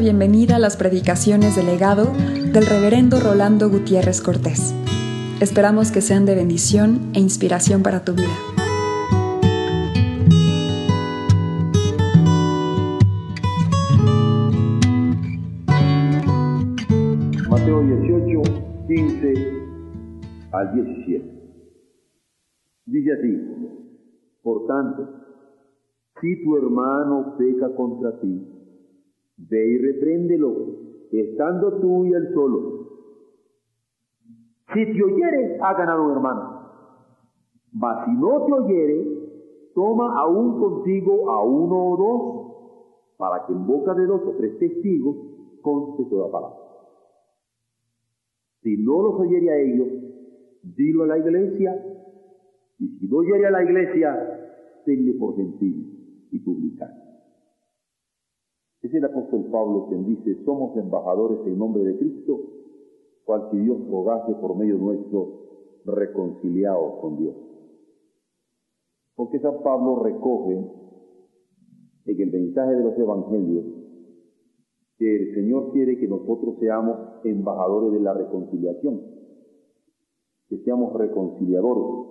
bienvenida a las predicaciones del legado del reverendo Rolando Gutiérrez Cortés. Esperamos que sean de bendición e inspiración para tu vida. Mateo 18, 15 al 17. Dice así, por tanto, si tu hermano peca contra ti, ve y repréndelo, estando tú y él solo. Si te oyere, ha ganado un hermano. Mas si no te oyere, toma aún contigo a uno o dos, para que en boca de dos o tres testigos conste toda palabra. Si no los oyere a ellos, dilo a la iglesia, y si no oyere a la iglesia, tenle por gentil y publicar. Es el apóstol Pablo quien dice, somos embajadores en nombre de Cristo, cual si Dios rogase por medio nuestro, reconciliados con Dios. Porque San Pablo recoge en el mensaje de los evangelios que el Señor quiere que nosotros seamos embajadores de la reconciliación, que seamos reconciliadores.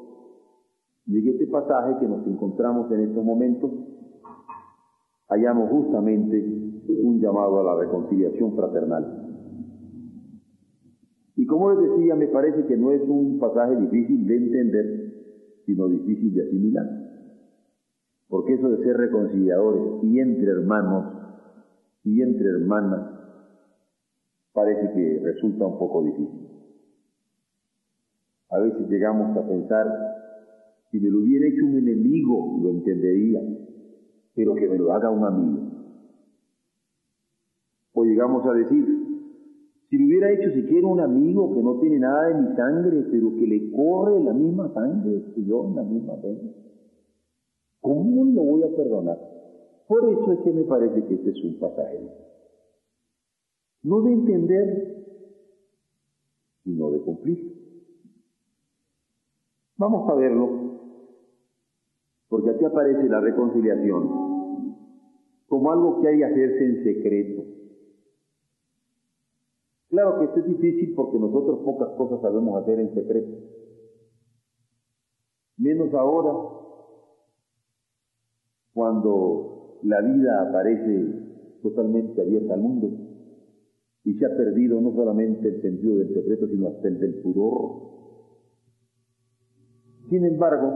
Y en este pasaje que nos encontramos en estos momentos, hallamos justamente un llamado a la reconciliación fraternal. Y como les decía, me parece que no es un pasaje difícil de entender, sino difícil de asimilar. Porque eso de ser reconciliadores y entre hermanos y entre hermanas parece que resulta un poco difícil. A veces llegamos a pensar, si me lo hubiera hecho un enemigo, lo entendería, pero que me lo haga un amigo. O llegamos a decir, si lo hubiera hecho siquiera un amigo que no tiene nada de mi sangre, pero que le corre la misma sangre que yo, la misma vena, ¿cómo lo voy a perdonar? Por eso es que me parece que este es un pasaje. No de entender, sino de cumplir. Vamos a verlo, porque aquí aparece la reconciliación como algo que hay que hacerse en secreto. Claro que esto es difícil porque nosotros pocas cosas sabemos hacer en secreto. Menos ahora, cuando la vida aparece totalmente abierta al mundo y se ha perdido no solamente el sentido del secreto, sino hasta el del pudor. Sin embargo,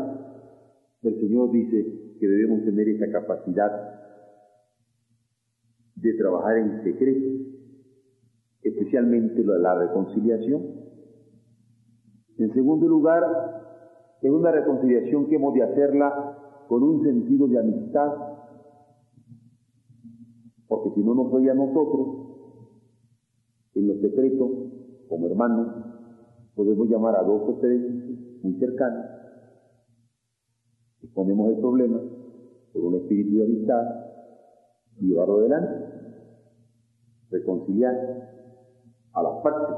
el Señor dice que debemos tener esa capacidad de trabajar en secreto, especialmente lo de la reconciliación. En segundo lugar, es una reconciliación que hemos de hacerla con un sentido de amistad, porque si no nos oye a nosotros, en lo secreto, como hermanos, podemos llamar a dos o tres muy cercanos, exponemos el problema con un espíritu de amistad y llevarlo adelante, reconciliar a las partes.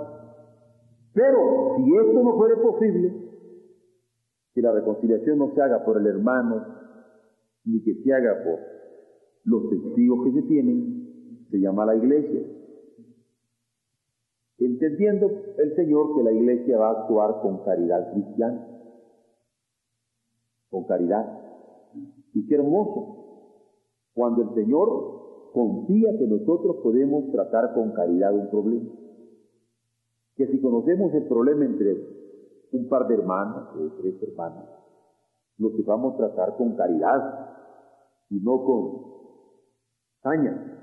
Pero si esto no fuera posible, si la reconciliación no se haga por el hermano, ni que se haga por los testigos que se tienen, se llama la iglesia. Entendiendo el Señor que la iglesia va a actuar con caridad cristiana, con caridad. Y qué hermoso, cuando el Señor confía que nosotros podemos tratar con caridad un problema. Que si conocemos el problema entre un par de hermanos o tres hermanos, lo que vamos a tratar con caridad y no con saña.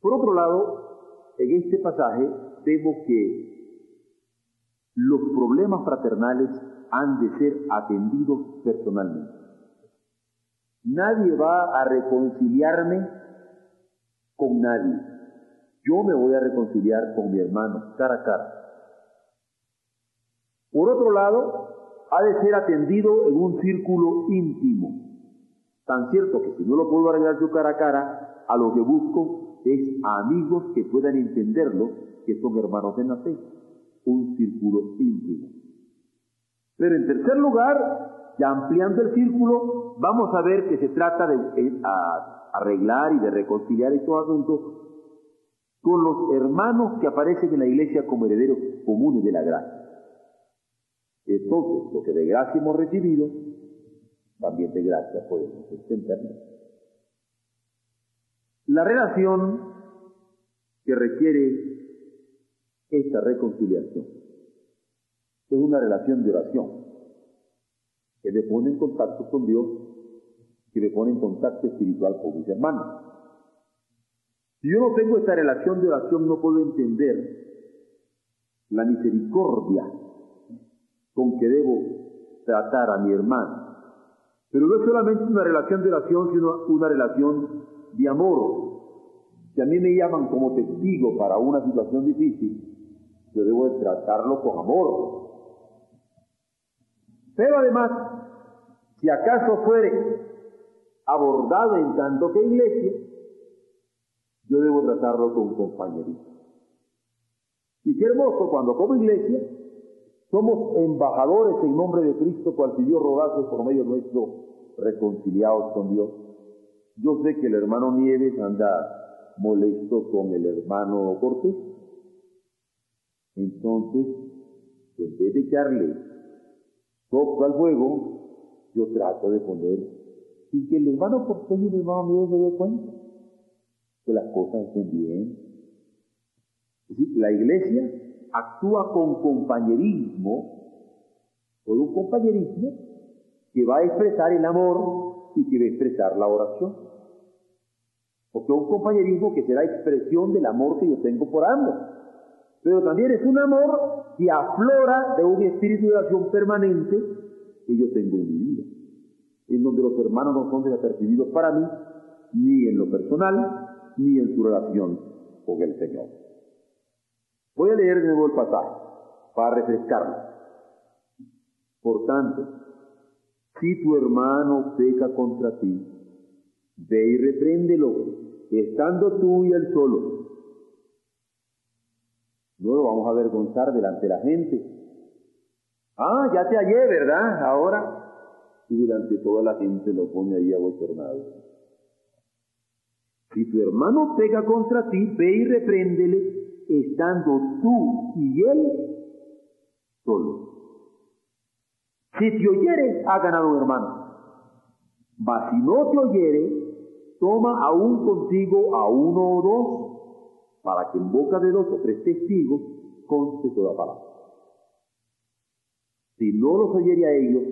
Por otro lado, en este pasaje vemos que los problemas fraternales han de ser atendidos personalmente. Nadie va a reconciliarme con nadie. Yo me voy a reconciliar con mi hermano cara a cara. Por otro lado, ha de ser atendido en un círculo íntimo. Tan cierto que si no lo puedo arreglar yo cara a cara, a lo que busco es a amigos que puedan entenderlo, que son hermanos de la fe. Un círculo íntimo. Pero en tercer lugar, ya ampliando el círculo, vamos a ver que se trata de, arreglar y de reconciliar estos asuntos con los hermanos que aparecen en la iglesia como herederos comunes de la gracia. Entonces, lo que de gracia hemos recibido, también de gracia podemos extenderlo. La relación que requiere esta reconciliación es una relación de oración que me pone en contacto con Dios, que me pone en contacto espiritual con mis hermanos. Si yo no tengo esta relación de oración, no puedo entender la misericordia con que debo tratar a mi hermano. Pero no es solamente una relación de oración, sino una relación de amor. Si a mí me llaman como testigo para una situación difícil, yo debo de tratarlo con amor. Pero además, si acaso fuere abordado en tanto que iglesia, yo debo tratarlo con compañerismo. Y qué hermoso cuando como iglesia somos embajadores en nombre de Cristo, cual si Dios rogase por medio nuestro reconciliados con Dios. Yo sé que el hermano Nieves anda molesto con el hermano Cortés. Entonces, en vez de echarle toco al fuego, yo trato de poner, sin que el hermano Cortés y el hermano Nieves se den cuenta, que las cosas estén bien. la iglesia actúa con compañerismo, con un compañerismo que va a expresar el amor y que va a expresar la oración. Porque es un compañerismo que será expresión del amor que yo tengo por ambos. Pero también es un amor que aflora de un espíritu de oración permanente que yo tengo en mi vida. En donde los hermanos no son desapercibidos para mí, ni en lo personal, ni en su relación con el Señor. Voy a leer de nuevo el pasaje para refrescarlo. Por tanto, si tu hermano peca contra ti, ve y repréndelo, estando tú y él solo. No lo vamos a avergonzar delante de la gente. Ah, ya te hallé, ¿verdad? Ahora. Y delante de toda la gente lo pone ahí abochornado. Si tu hermano pega contra ti, ve y repréndele, estando tú y él solo. Si te oyere, ha ganado hermano. Mas si no te oyere, toma aún contigo a uno o dos, para que en boca de dos o tres testigos conste toda palabra. Si no los oyere a ellos,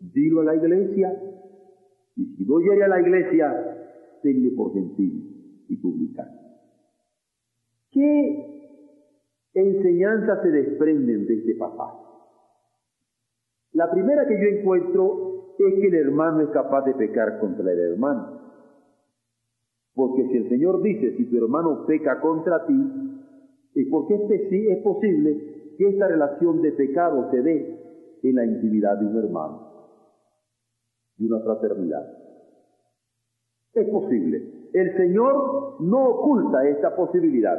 dilo a la iglesia, y si no oyere a la iglesia, tenle por gentil y publicano. ¿Qué enseñanzas se desprenden de este pasaje? La primera que yo encuentro es que el hermano es capaz de pecar contra el hermano. Porque si el Señor dice, si tu hermano peca contra ti, es porque es posible que esta relación de pecado se dé en la intimidad de un hermano, de una fraternidad. Es posible. El Señor no oculta esta posibilidad.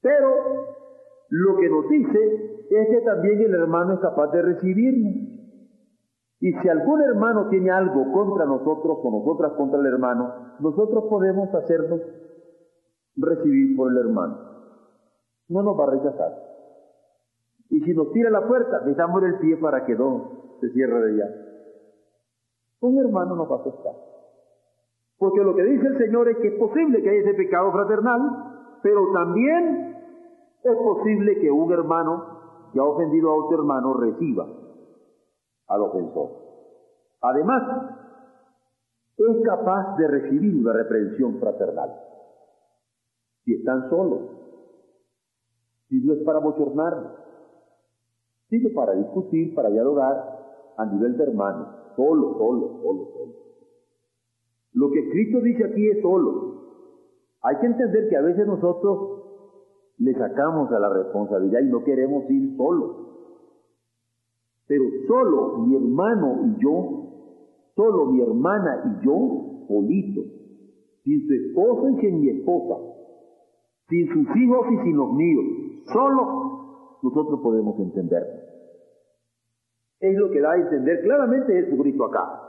Pero lo que nos dice es que también el hermano es capaz de recibirnos. Y si algún hermano tiene algo contra nosotros o nosotras contra el hermano, nosotros podemos hacernos recibir por el hermano. No nos va a rechazar. Y si nos tira la puerta, le damos el pie para que no se cierre de ella. Un hermano nos va a aceptar. Porque lo que dice el Señor es que es posible que haya ese pecado fraternal, pero también es posible que un hermano que ha ofendido a otro hermano reciba al ofensor. Además, es capaz de recibir una reprensión fraternal. Si están solos, si no es para bochornar, sino para discutir, para dialogar a nivel de hermanos, solo, solo, solo, solo. Lo que Cristo dice aquí es solo. Hay que entender que a veces nosotros le sacamos a la responsabilidad y no queremos ir solos. Pero solo mi hermano y yo, solo mi hermana y yo, solito, sin su esposo y sin mi esposa, sin sus hijos y sin los míos, solo nosotros podemos entender. Es lo que da a entender claramente Jesucristo acá.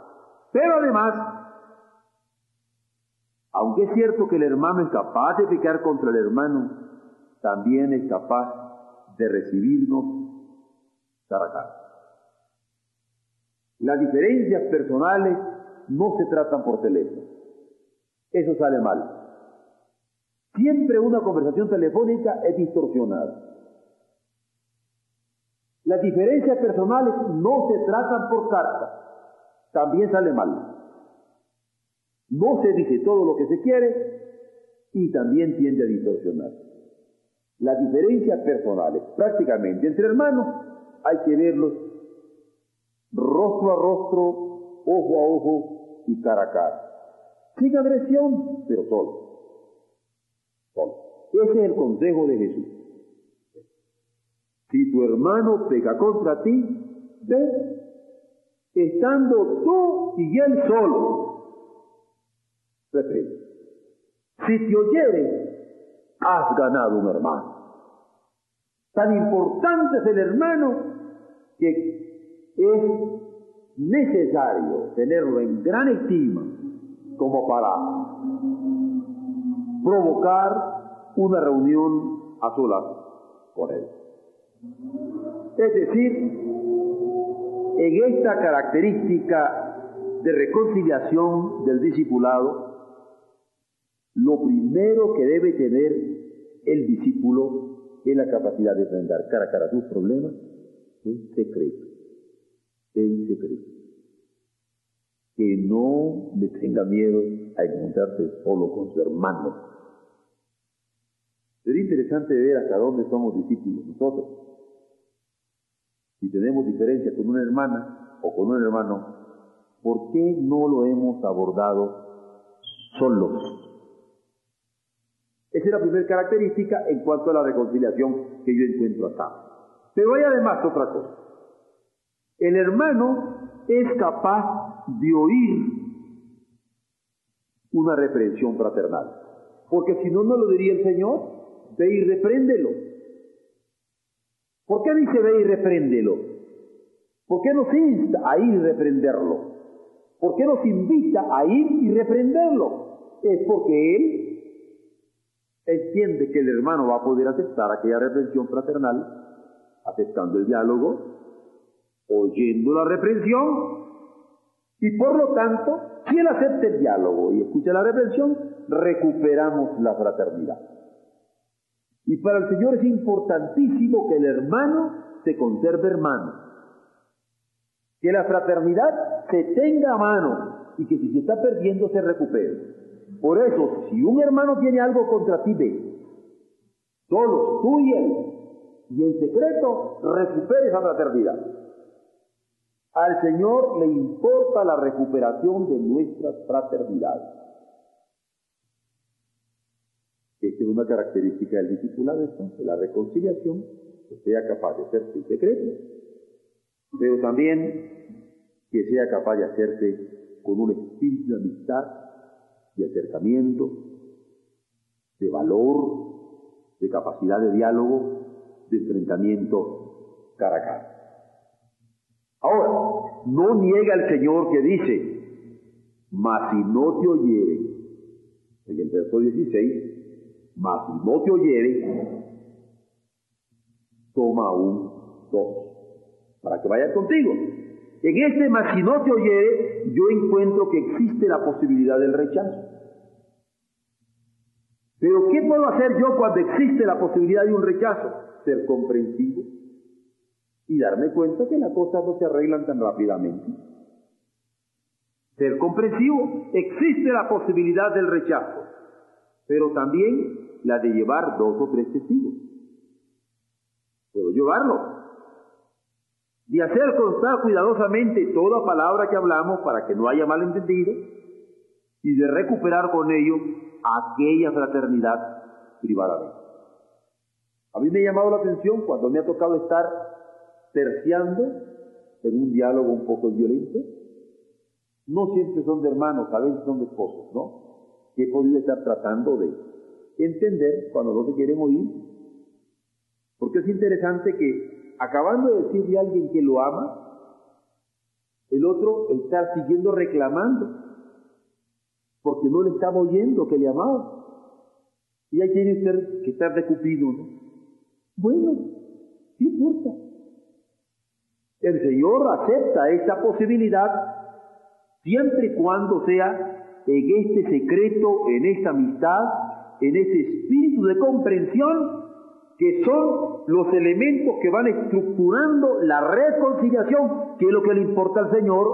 Pero además, Aunque es cierto que el hermano es capaz de pecar contra el hermano, también es capaz de recibirnos cara a cara. Las diferencias personales no se tratan por teléfono. Eso sale mal. Siempre una conversación telefónica es distorsionada. Las diferencias personales no se tratan por carta. También sale mal. No se dice todo lo que se quiere y también tiende a distorsionar. Las diferencias personales, prácticamente entre hermanos, hay que verlos rostro a rostro, ojo a ojo y cara a cara. Sin agresión, pero solo. Ese es el consejo de Jesús. Si tu hermano pega contra ti, ve, estando tú y él solo. Si te oyere, has ganado un hermano. Tan importante es el hermano que es necesario tenerlo en gran estima como para provocar una reunión a solas con él. Es decir, en esta característica de reconciliación del discipulado, lo primero que debe tener el discípulo es la capacidad de enfrentar cara a cara sus problemas en secreto, en secreto. Que no le tenga miedo a encontrarse solo con su hermano. Sería interesante ver hasta dónde somos discípulos nosotros. Si tenemos diferencia con una hermana o con un hermano, ¿por qué no lo hemos abordado solos? Esa es la primera característica en cuanto a la reconciliación que yo encuentro acá. Pero hay además otra cosa. El hermano es capaz de oír una reprensión fraternal. Porque si no, no lo diría el Señor. Ve y repréndelo. ¿Por qué dice ve y repréndelo? ¿Por qué nos insta a ir y reprenderlo? ¿Por qué nos invita a ir y reprenderlo? Es porque Él entiende que el hermano va a poder aceptar aquella reprensión fraternal, aceptando el diálogo, oyendo la reprensión, y por lo tanto, si él acepta el diálogo y escucha la reprensión, recuperamos la fraternidad. Y para el Señor es importantísimo que el hermano se conserve hermano, que la fraternidad se tenga a mano y que si se está perdiendo se recupere. Por eso, si un hermano tiene algo contra ti, ve. Solo tú y él. Y en secreto recupere esa fraternidad. Al Señor le importa la recuperación de nuestras fraternidades. Esta es una característica del discipulado, entonces, la reconciliación, que sea capaz de hacerse en secreto, pero también que sea capaz de hacerse con un espíritu de amistad de acercamiento, de valor, de capacidad de diálogo, de enfrentamiento cara a cara. Ahora, no niega el Señor que dice, mas si no te oyere, en el verso 16, mas si no te oyere, toma un dos, para que vaya contigo. En este mas si no te oyere, yo encuentro que existe la posibilidad del rechazo. Pero ¿qué puedo hacer yo cuando existe la posibilidad de un rechazo? Ser comprensivo y darme cuenta que las cosas no se arreglan tan rápidamente. Ser comprensivo, existe la posibilidad del rechazo, pero también la de llevar dos o tres testigos. Puedo llevarlo, de hacer constar cuidadosamente toda palabra que hablamos para que no haya malentendido y de recuperar con ello aquella fraternidad privadamente. A mí me ha llamado la atención cuando me ha tocado estar terciando en un diálogo un poco violento. No siempre son de hermanos, a veces son de esposos, ¿no? Que he podido estar tratando de entender cuando no se quieren oír. Porque es interesante que acabando de decirle a alguien que lo ama, el otro está siguiendo reclamando. Porque no le estaba oyendo que le amaba. Y ahí tiene usted que estar de cupido, ¿no? Bueno, ¿qué importa? El Señor acepta esta posibilidad siempre y cuando sea en este secreto, en esta amistad, en ese espíritu de comprensión que son los elementos que van estructurando la reconciliación, que es lo que le importa al Señor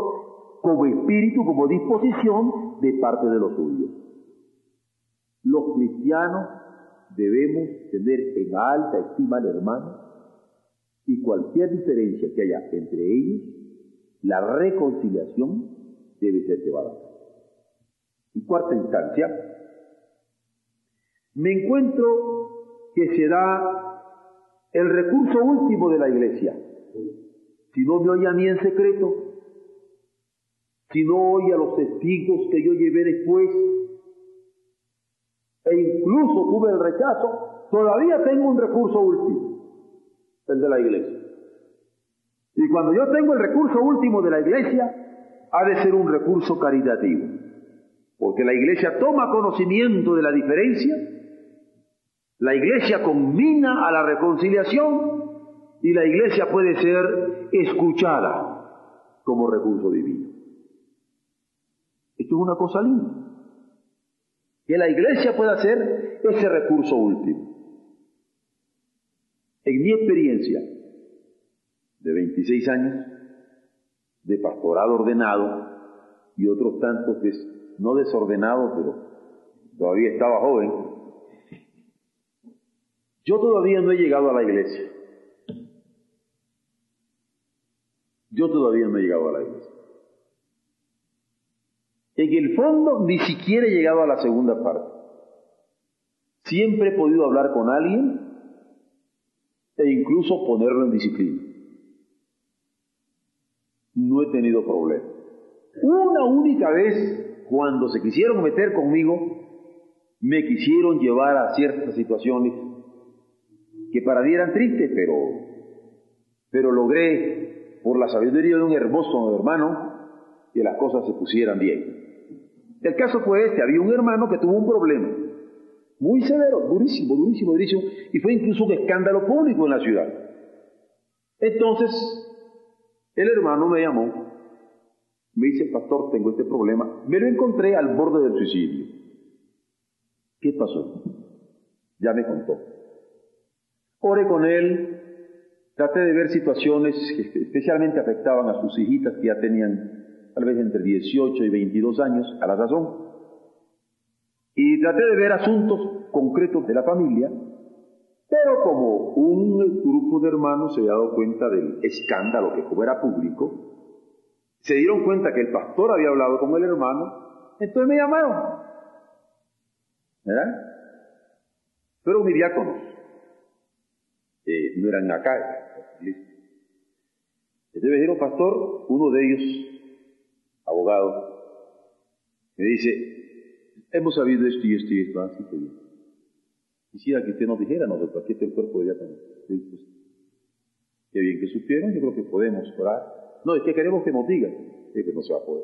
como espíritu, como disposición de parte de los suyos. Los cristianos debemos tener en alta estima al hermano y cualquier diferencia que haya entre ellos, la reconciliación debe ser llevada. En cuarta instancia, me encuentro que se da el recurso último de la iglesia. Si no me oye a mí en secreto, si no oye a los testigos que yo llevé después, e incluso tuve el rechazo, todavía tengo un recurso último, el de la iglesia. Y cuando yo tengo el recurso último de la iglesia, ha de ser un recurso caritativo, porque la iglesia toma conocimiento de la diferencia la iglesia combina a la reconciliación y la iglesia puede ser escuchada como recurso divino. Esto es una cosa linda. Que la iglesia pueda ser ese recurso último. En mi experiencia de 26 años de pastorado ordenado y otros tantos no desordenados, pero todavía estaba joven, yo todavía no he llegado a la iglesia. Yo todavía no he llegado a la iglesia. En el fondo ni siquiera he llegado a la segunda parte. Siempre he podido hablar con alguien e incluso ponerlo en disciplina. No he tenido problema. Una única vez, cuando se quisieron meter conmigo, me quisieron llevar a ciertas situaciones que para mí eran tristes, pero, pero logré, por la sabiduría de un hermoso hermano, que las cosas se pusieran bien. El caso fue este, había un hermano que tuvo un problema, muy severo, durísimo, durísimo, durísimo, y fue incluso un escándalo público en la ciudad. Entonces, el hermano me llamó, me dice, pastor, tengo este problema, me lo encontré al borde del suicidio. ¿Qué pasó? Ya me contó. Oré con él, traté de ver situaciones que especialmente afectaban a sus hijitas que ya tenían tal vez entre 18 y 22 años a la razón. Y traté de ver asuntos concretos de la familia, pero como un grupo de hermanos se había dado cuenta del escándalo que como era público, se dieron cuenta que el pastor había hablado con el hermano, entonces me llamaron. ¿Verdad? Pero mi diácono eh, no eran acá. Entonces me dijeron, pastor, uno de ellos, abogado, me dice, hemos sabido esto y esto y esto, así que Quisiera que usted nos dijera, nosotros aquí está cuerpo de diácono. Pues, qué bien que supieron, yo creo que podemos orar. No, es que queremos que nos digan, es que no se va a poder.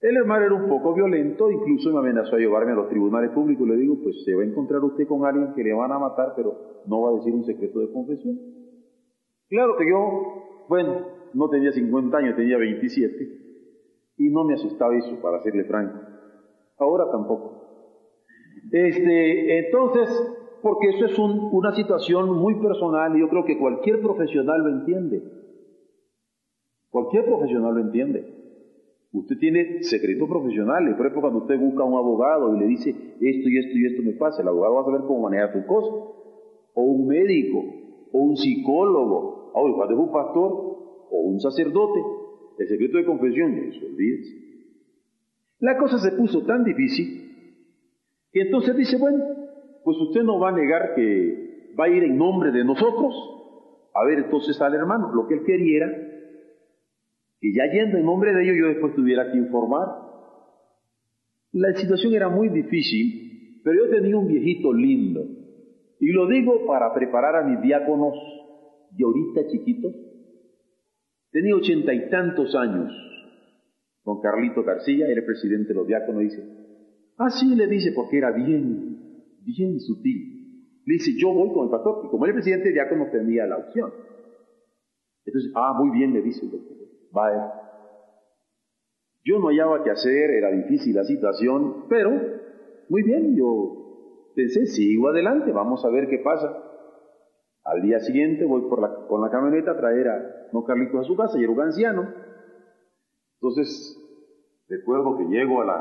El hermano era un poco violento, incluso me amenazó a llevarme a los tribunales públicos. Le digo, pues se va a encontrar usted con alguien que le van a matar, pero no va a decir un secreto de confesión. Claro que yo, bueno, no tenía 50 años, tenía 27, y no me asustaba eso, para serle franco. Ahora tampoco. Este, entonces, porque eso es una situación muy personal y yo creo que cualquier profesional lo entiende. Cualquier profesional lo entiende. Usted tiene secretos profesionales, por ejemplo, cuando usted busca a un abogado y le dice esto y esto y esto me pasa, el abogado va a saber cómo manejar tu cosa o un médico, o un psicólogo, o cuando es un pastor, o un sacerdote, el secreto de confesión, eso olvídese. La cosa se puso tan difícil que entonces dice, bueno, pues usted no va a negar que va a ir en nombre de nosotros. A ver, entonces al hermano, lo que él quería era que ya yendo en nombre de ellos yo después tuviera que informar. La situación era muy difícil, pero yo tenía un viejito lindo, y lo digo para preparar a mis diáconos de ahorita chiquitos. Tenía ochenta y tantos años. Don Carlito García, era presidente de los diáconos, dice, ah, sí, le dice, porque era bien, bien sutil. Le dice, yo voy con el pastor, y como el presidente de diáconos tenía la opción. Entonces, ah, muy bien, le dice el doctor, va Yo no hallaba qué hacer, era difícil la situación, pero, muy bien, yo pensé, sigo adelante, vamos a ver qué pasa. Al día siguiente voy con la camioneta a traer a don Carlitos a su casa, y era un anciano. Entonces, recuerdo que llego a la,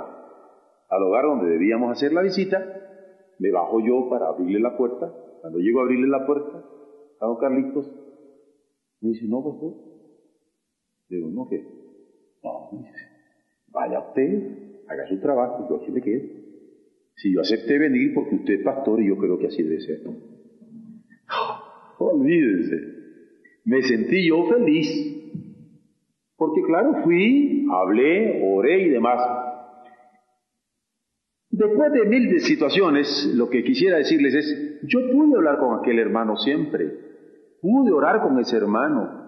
al hogar donde debíamos hacer la visita, me bajo yo para abrirle la puerta. Cuando llego a abrirle la puerta a don Carlitos, me dice, no, pastor. Digo, no, ¿qué? No, me dice, vaya usted, haga su trabajo, yo aquí me quedo. Si yo acepté venir porque usted es pastor y yo creo que así debe ser. olvídense. Me sentí yo feliz. Porque claro, fui, hablé, oré y demás. Después de mil de situaciones, lo que quisiera decirles es, yo pude hablar con aquel hermano siempre, pude orar con ese hermano,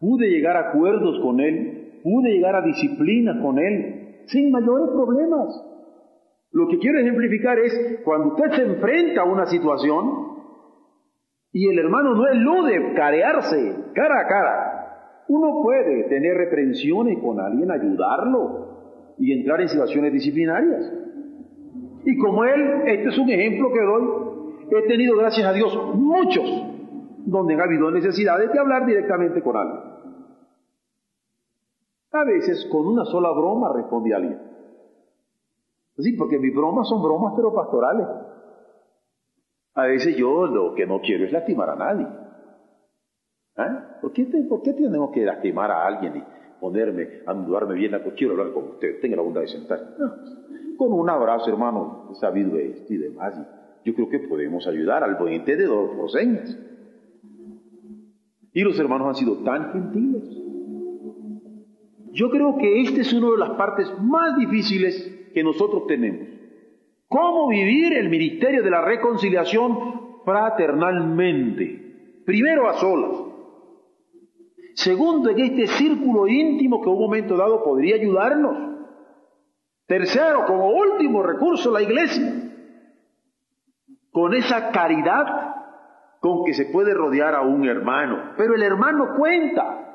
pude llegar a acuerdos con él, pude llegar a disciplina con él, sin mayores problemas. Lo que quiero ejemplificar es cuando usted se enfrenta a una situación y el hermano no elude carearse cara a cara, uno puede tener reprensiones con alguien, ayudarlo y entrar en situaciones disciplinarias. Y como él, este es un ejemplo que doy, he tenido, gracias a Dios, muchos donde ha habido necesidades de hablar directamente con alguien. A veces con una sola broma responde alguien. Sí, porque mis bromas son bromas pero pastorales. A veces yo lo que no quiero es lastimar a nadie. ¿Ah? ¿Por, qué ¿Por, qué tenemos que lastimar a alguien y ponerme, anudarme bien? A, quiero hablar con usted, tenga la bondad de sentar. Con un abrazo, hermano, sabido esto y demás. yo creo que podemos ayudar al buen entendedor por señas. Y los hermanos han sido tan gentiles. Yo creo que esta es una de las partes más difíciles que nosotros tenemos. ¿Cómo vivir el ministerio de la reconciliación fraternalmente? Primero a solas. Segundo, en este círculo íntimo que un momento dado podría ayudarnos. Tercero, como último recurso, la iglesia. Con esa caridad con que se puede rodear a un hermano, pero el hermano cuenta.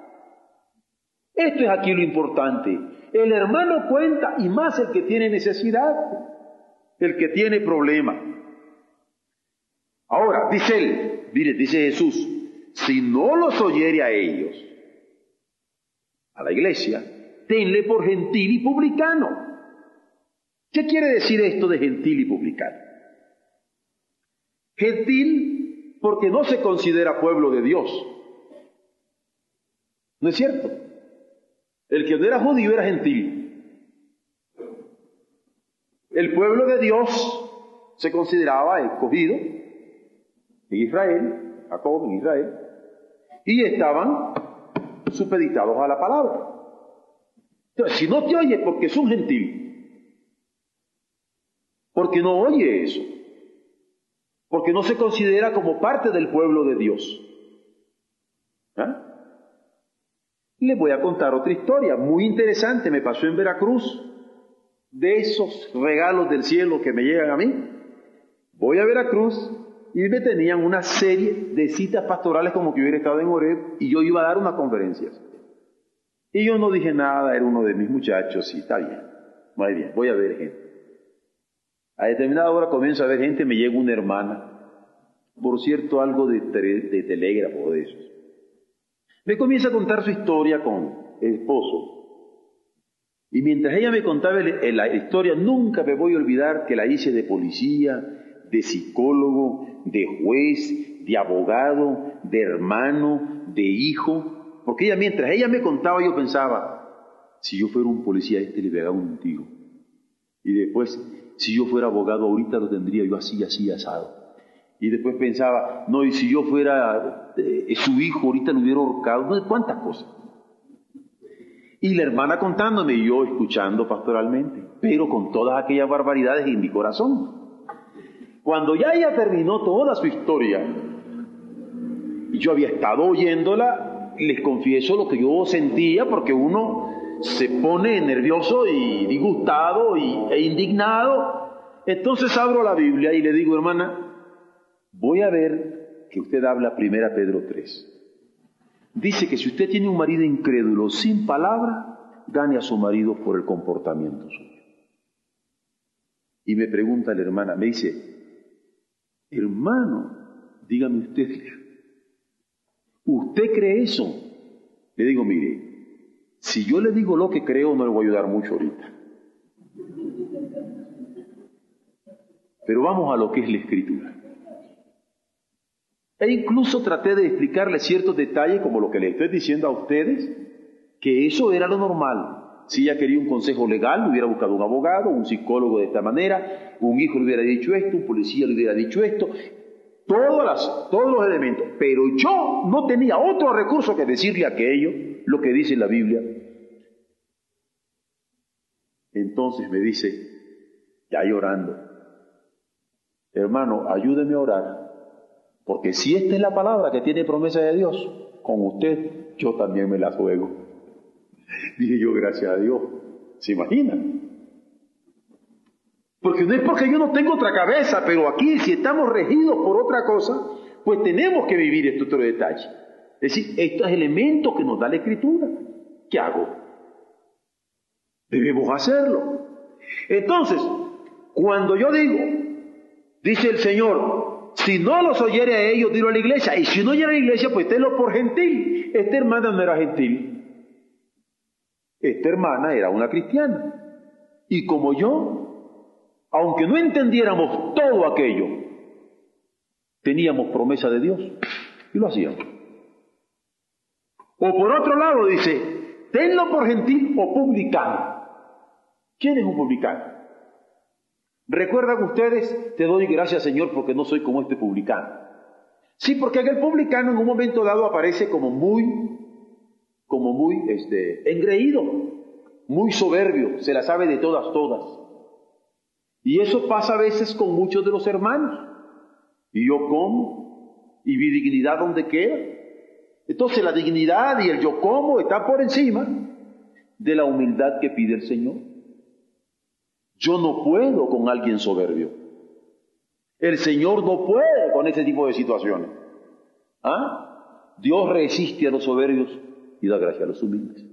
Esto es aquí lo importante. El hermano cuenta y más el que tiene necesidad, el que tiene problema. Ahora, dice él, mire, dice Jesús, si no los oyere a ellos, a la iglesia, tenle por gentil y publicano. ¿Qué quiere decir esto de gentil y publicano? Gentil porque no se considera pueblo de Dios. ¿No es cierto? El que no era judío era gentil. El pueblo de Dios se consideraba escogido en Israel, Jacob en Israel, y estaban supeditados a la palabra. Entonces, si no te oye porque es un gentil, porque no oye eso, porque no se considera como parte del pueblo de Dios. ¿Ah? Les voy a contar otra historia muy interesante, me pasó en Veracruz, de esos regalos del cielo que me llegan a mí. Voy a Veracruz y me tenían una serie de citas pastorales como que hubiera estado en Oreb y yo iba a dar unas conferencias. Y yo no dije nada, era uno de mis muchachos y está bien, muy bien, voy a ver gente. A determinada hora comienzo a ver gente, me llega una hermana, por cierto, algo de, de telégrafo de esos. Me comienza a contar su historia con el esposo. Y mientras ella me contaba la historia, nunca me voy a olvidar que la hice de policía, de psicólogo, de juez, de abogado, de hermano, de hijo. Porque ella, mientras ella me contaba, yo pensaba, si yo fuera un policía, este le pegaba un tiro. Y después, si yo fuera abogado, ahorita lo tendría yo así, así, asado. Y después pensaba, no, y si yo fuera eh, su hijo, ahorita lo hubiera ahorcado, no, cuántas cosas. Y la hermana contándome y yo escuchando pastoralmente, pero con todas aquellas barbaridades en mi corazón. Cuando ya ella terminó toda su historia, yo había estado oyéndola, les confieso lo que yo sentía, porque uno se pone nervioso y disgustado y, e indignado. Entonces abro la Biblia y le digo, hermana, voy a ver que usted habla primera Pedro 3. Dice que si usted tiene un marido incrédulo sin palabra, gane a su marido por el comportamiento suyo. Y me pregunta la hermana, me dice, hermano, dígame usted, ¿usted cree eso? Le digo, mire, si yo le digo lo que creo, no le voy a ayudar mucho ahorita. Pero vamos a lo que es la escritura. E incluso traté de explicarle ciertos detalles, como lo que le estoy diciendo a ustedes, que eso era lo normal. Si ella quería un consejo legal, hubiera buscado un abogado, un psicólogo de esta manera, un hijo le hubiera dicho esto, un policía le hubiera dicho esto, todos los elementos. Pero yo no tenía otro recurso que decirle aquello, lo que dice la Biblia. Entonces me dice, ya llorando, hermano, ayúdeme a orar, porque si esta es la palabra que tiene promesa de Dios, con usted yo también me la juego. Dije yo, gracias a Dios. ¿Se imagina? Porque no es porque yo no tengo otra cabeza, pero aquí si estamos regidos por otra cosa, pues tenemos que vivir este otro detalle. Es decir, estos elementos que nos da la escritura. ¿Qué hago? Debemos hacerlo. Entonces, cuando yo digo, dice el Señor, si no los oyere a ellos, dilo a la iglesia, y si no oyere a la iglesia, pues tenlo por gentil. Esta hermana no era gentil. Esta hermana era una cristiana. Y como yo, aunque no entendiéramos todo aquello, teníamos promesa de Dios y lo hacíamos. O por otro lado dice, tenlo por gentil o publicano. ¿Quién es un publicano? ¿Recuerdan ustedes? Te doy gracias Señor porque no soy como este publicano. Sí, porque aquel publicano en un momento dado aparece como muy, como muy, este, engreído, muy soberbio, se la sabe de todas, todas. Y eso pasa a veces con muchos de los hermanos. Y yo como, y mi dignidad donde queda. Entonces la dignidad y el yo como está por encima de la humildad que pide el Señor. Yo no puedo con alguien soberbio. El Señor no puede con ese tipo de situaciones. ¿Ah? Dios resiste a los soberbios y da gracia a los humildes.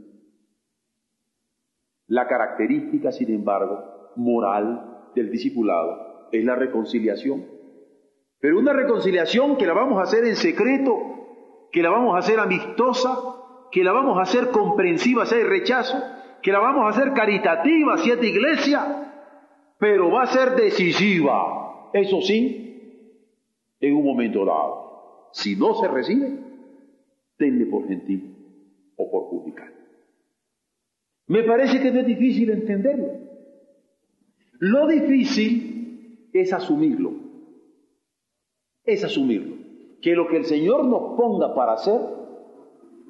La característica, sin embargo, moral del discipulado es la reconciliación. Pero una reconciliación que la vamos a hacer en secreto, que la vamos a hacer amistosa, que la vamos a hacer comprensiva si hay rechazo, que la vamos a hacer caritativa si es iglesia, pero va a ser decisiva, eso sí, en un momento dado. Si no se recibe, tenle por gentil o por publicar. Me parece que no es difícil entenderlo. Lo difícil es asumirlo. Es asumirlo. Que lo que el Señor nos ponga para hacer,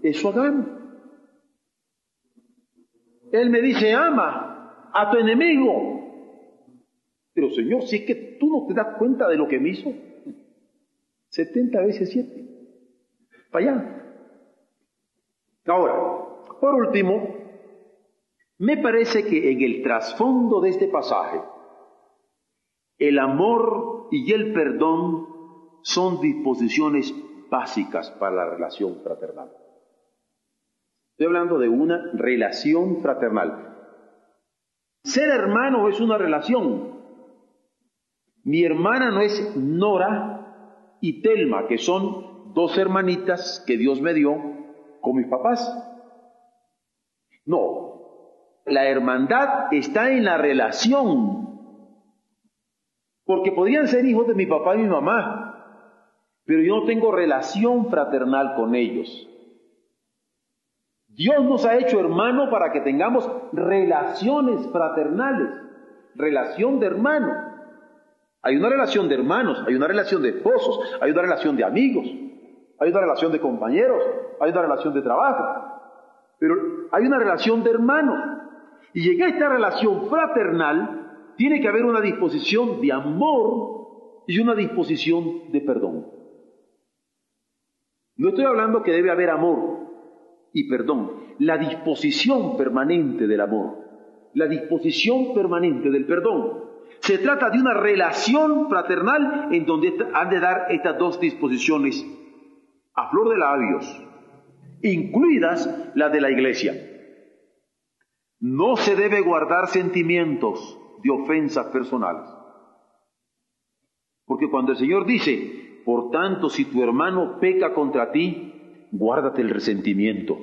eso hagamos. Él me dice, ama a tu enemigo. Pero Señor, si es que tú no te das cuenta de lo que me hizo, 70 veces 7. Para allá. Ahora, por último, me parece que en el trasfondo de este pasaje, el amor y el perdón son disposiciones básicas para la relación fraternal. Estoy hablando de una relación fraternal. Ser hermano es una relación. Mi hermana no es Nora y Telma, que son dos hermanitas que Dios me dio con mis papás. No, la hermandad está en la relación. Porque podrían ser hijos de mi papá y mi mamá, pero yo no tengo relación fraternal con ellos. Dios nos ha hecho hermano para que tengamos relaciones fraternales, relación de hermano. Hay una relación de hermanos, hay una relación de esposos, hay una relación de amigos, hay una relación de compañeros, hay una relación de trabajo, pero hay una relación de hermanos. Y en esta relación fraternal tiene que haber una disposición de amor y una disposición de perdón. No estoy hablando que debe haber amor, y perdón, la disposición permanente del amor, la disposición permanente del perdón. Se trata de una relación fraternal en donde han de dar estas dos disposiciones a flor de labios, incluidas las de la iglesia. No se debe guardar sentimientos de ofensas personales. Porque cuando el Señor dice, por tanto, si tu hermano peca contra ti, guárdate el resentimiento,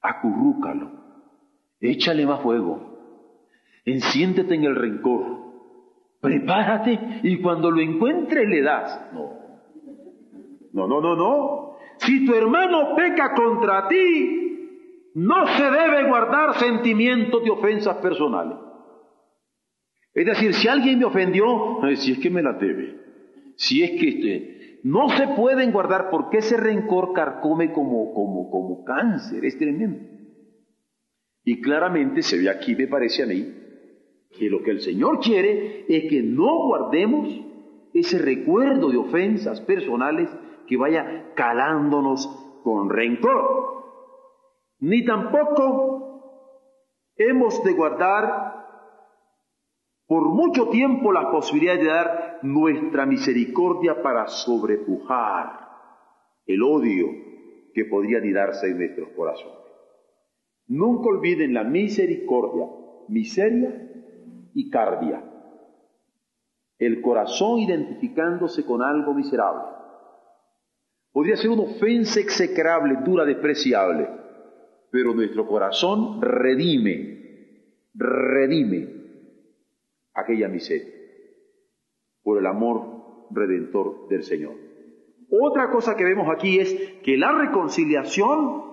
acurrúcalo, échale más fuego, enciéntete en el rencor, prepárate y cuando lo encuentres le das. No, no, no, no, no. Si tu hermano peca contra ti, no se debe guardar sentimientos de ofensas personales. Es decir, si alguien me ofendió, si es que me la debe, si es que este, no se pueden guardar porque ese rencor carcome como, como, como cáncer, es tremendo. Y claramente se ve aquí, me parece a mí, que lo que el Señor quiere es que no guardemos ese recuerdo de ofensas personales que vaya calándonos con rencor. Ni tampoco hemos de guardar por mucho tiempo la posibilidad de dar nuestra misericordia para sobrepujar el odio que podría anidarse en nuestros corazones. Nunca olviden la misericordia, miseria y cardia. El corazón identificándose con algo miserable Podría ser una ofensa execrable, dura, despreciable, pero nuestro corazón redime, redime aquella miseria por el amor redentor del Señor. Otra cosa que vemos aquí es que la reconciliación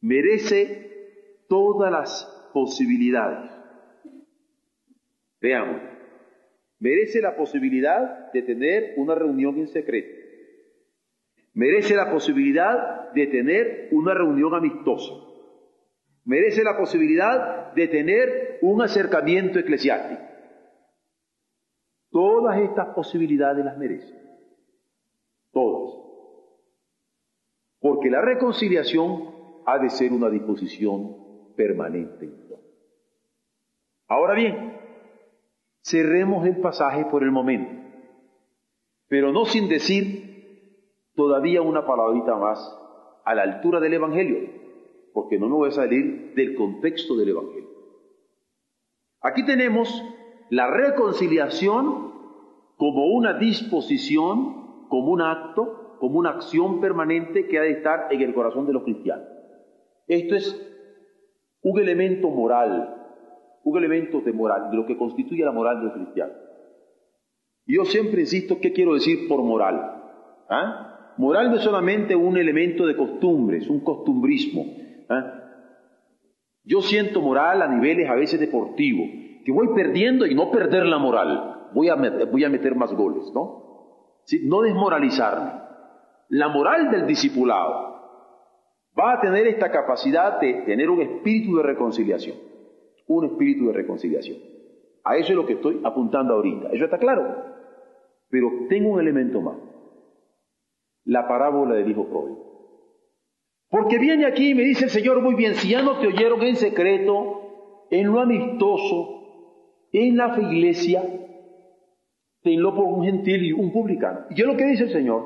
merece todas las posibilidades. Veamos, merece la posibilidad de tener una reunión en secreto merece la posibilidad de tener una reunión amistosa, merece la posibilidad de tener un acercamiento eclesiástico. Todas estas posibilidades las merece, todas. Porque la reconciliación ha de ser una disposición permanente. Ahora bien, cerremos el pasaje por el momento, pero no sin decir todavía una palabrita más a la altura del Evangelio, porque no me voy a salir del contexto del Evangelio. Aquí tenemos la reconciliación como una disposición, como un acto, como una acción permanente que ha de estar en el corazón de los cristianos. Esto es un elemento moral, un elemento de moral, de lo que constituye la moral del cristiano. Yo siempre insisto, ¿qué quiero decir por moral? ¿Ah? Moral no es solamente un elemento de costumbres, un costumbrismo. ¿eh? Yo siento moral a niveles a veces deportivos, que voy perdiendo y no perder la moral. Voy a meter, voy a meter más goles, ¿no? No desmoralizarme. La moral del discipulado va a tener esta capacidad de tener un espíritu de reconciliación. Un espíritu de reconciliación. A eso es lo que estoy apuntando ahorita. Eso está claro. Pero tengo un elemento más la parábola del hijo pródigo. Porque viene aquí y me dice el Señor muy bien, si ya no te oyeron en secreto, en lo amistoso, en la iglesia, tenlo por un gentil y un publicano. Y yo lo que dice el Señor,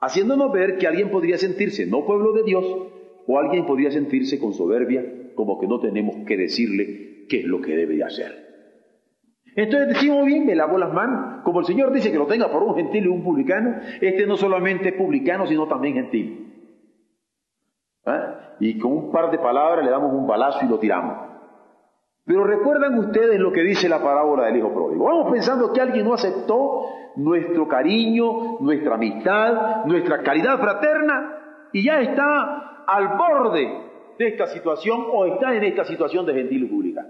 haciéndonos ver que alguien podría sentirse no pueblo de Dios, o alguien podría sentirse con soberbia, como que no tenemos que decirle qué es lo que debe de hacer. Entonces decimos bien, me lavo las manos. Como el Señor dice que lo tenga por un gentil y un publicano, este no solamente es publicano, sino también gentil. ¿Ah? Y con un par de palabras le damos un balazo y lo tiramos. Pero recuerdan ustedes lo que dice la parábola del hijo pródigo. Vamos pensando que alguien no aceptó nuestro cariño, nuestra amistad, nuestra caridad fraterna y ya está al borde de esta situación o está en esta situación de gentil y publicano.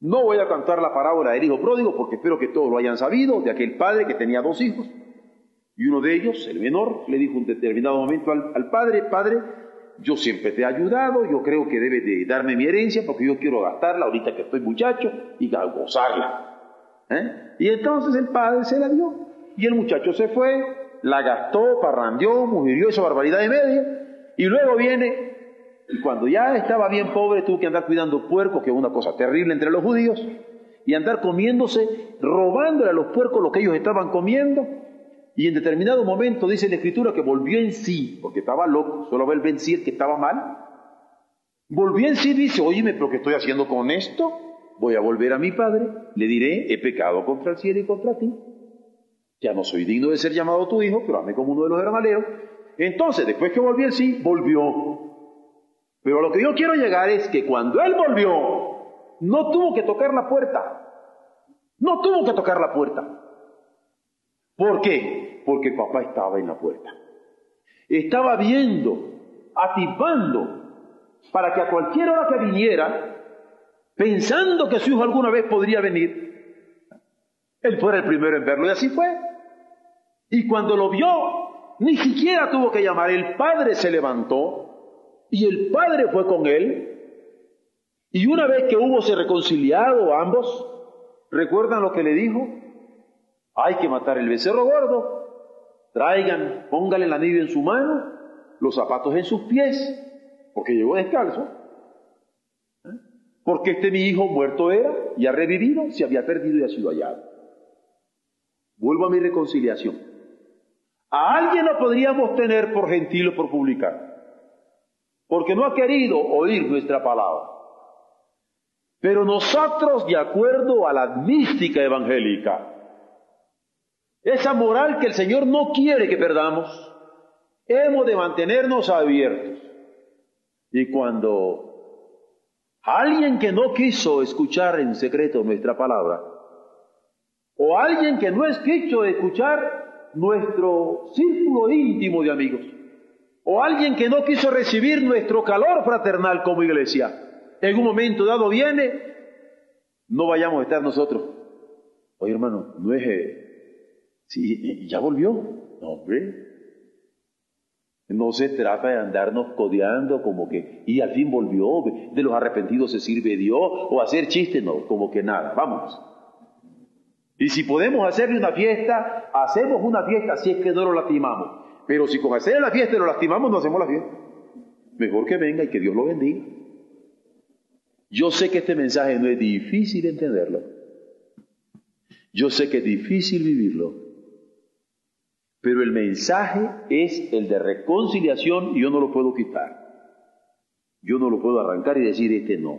No voy a cantar la parábola del hijo pródigo porque espero que todos lo hayan sabido, de aquel padre que tenía dos hijos. Y uno de ellos, el menor, le dijo un determinado momento al, padre, padre, yo siempre te he ayudado, yo creo que debe de darme mi herencia porque yo quiero gastarla ahorita que estoy muchacho y gozarla. ¿Eh? Y entonces el padre se la dio. Y el muchacho se fue, la gastó, parrandió, mujerió, hizo barbaridad de media, y luego viene, y cuando ya estaba bien pobre, tuvo que andar cuidando puercos, que es una cosa terrible entre los judíos, y andar comiéndose, robándole a los puercos lo que ellos estaban comiendo, y en determinado momento dice la escritura que volvió en sí, porque estaba loco, solo ve el vencir que estaba mal. Volvió en sí dice, oye, pero ¿qué estoy haciendo con esto? Voy a volver a mi padre, le diré, he pecado contra el cielo y contra ti. Ya no soy digno de ser llamado tu hijo, pero hazme como uno de los hermaneros. Entonces, después que volvió sí, volvió. Pero lo que yo quiero llegar es que cuando él volvió, no tuvo que tocar la puerta. No tuvo que tocar la puerta. ¿Por qué? Porque papá estaba en la puerta. Estaba viendo, atisbando, para que a cualquier hora que viniera, pensando que su hijo alguna vez podría venir, él fuera el primero en verlo. Y así fue. Y cuando lo vio, ni siquiera tuvo que llamar. El padre se levantó y el padre fue con él. Y una vez que hubo se reconciliado ambos, ¿recuerdan lo que le dijo? Hay que matar el becerro gordo. Traigan, póngale el anillo en su mano, los zapatos en sus pies, porque llegó descalzo. ¿Eh? Porque este mi hijo muerto era y ha revivido, se había perdido y ha sido hallado. Vuelvo a mi reconciliación. A alguien lo podríamos tener por gentil o por publicar, porque no ha querido oír nuestra palabra. Pero nosotros, de acuerdo a la mística evangélica, esa moral que el Señor no quiere que perdamos, hemos de mantenernos abiertos. Y cuando alguien que no quiso escuchar en secreto nuestra palabra, o alguien que no es quiso escuchar nuestro círculo íntimo de amigos, o alguien que no quiso recibir nuestro calor fraternal como iglesia, en un momento dado viene, no vayamos a estar nosotros. Oye hermano, no es Sí, ya volvió. No, hombre. No se trata de andarnos codeando como que, y al fin volvió, de los arrepentidos se sirve Dios, o hacer chistes, no, como que nada, vamos. Y si podemos hacerle una fiesta, hacemos una fiesta si es que no lo lastimamos. Pero si con hacer la fiesta lo lastimamos, no hacemos la fiesta. Mejor que venga y que Dios lo bendiga. Yo sé que este mensaje no es difícil entenderlo. Yo sé que es difícil vivirlo. Pero el mensaje es el de reconciliación y yo no lo puedo quitar. Yo no lo puedo arrancar y decir este no.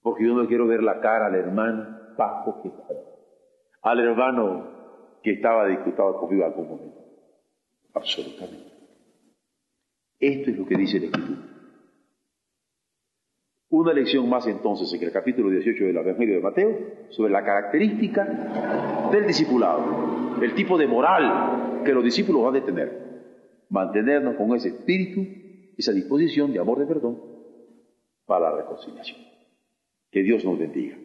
Porque yo no quiero ver la cara al hermano Paco que al hermano que estaba discutado conmigo algún momento. Absolutamente. Esto es lo que dice el Escritura. Una lección más entonces en el capítulo 18 del Evangelio de Mateo sobre la característica del discipulado el tipo de moral que los discípulos van a tener. Mantenernos con ese espíritu, esa disposición de amor de perdón para la reconciliación. Que Dios nos bendiga.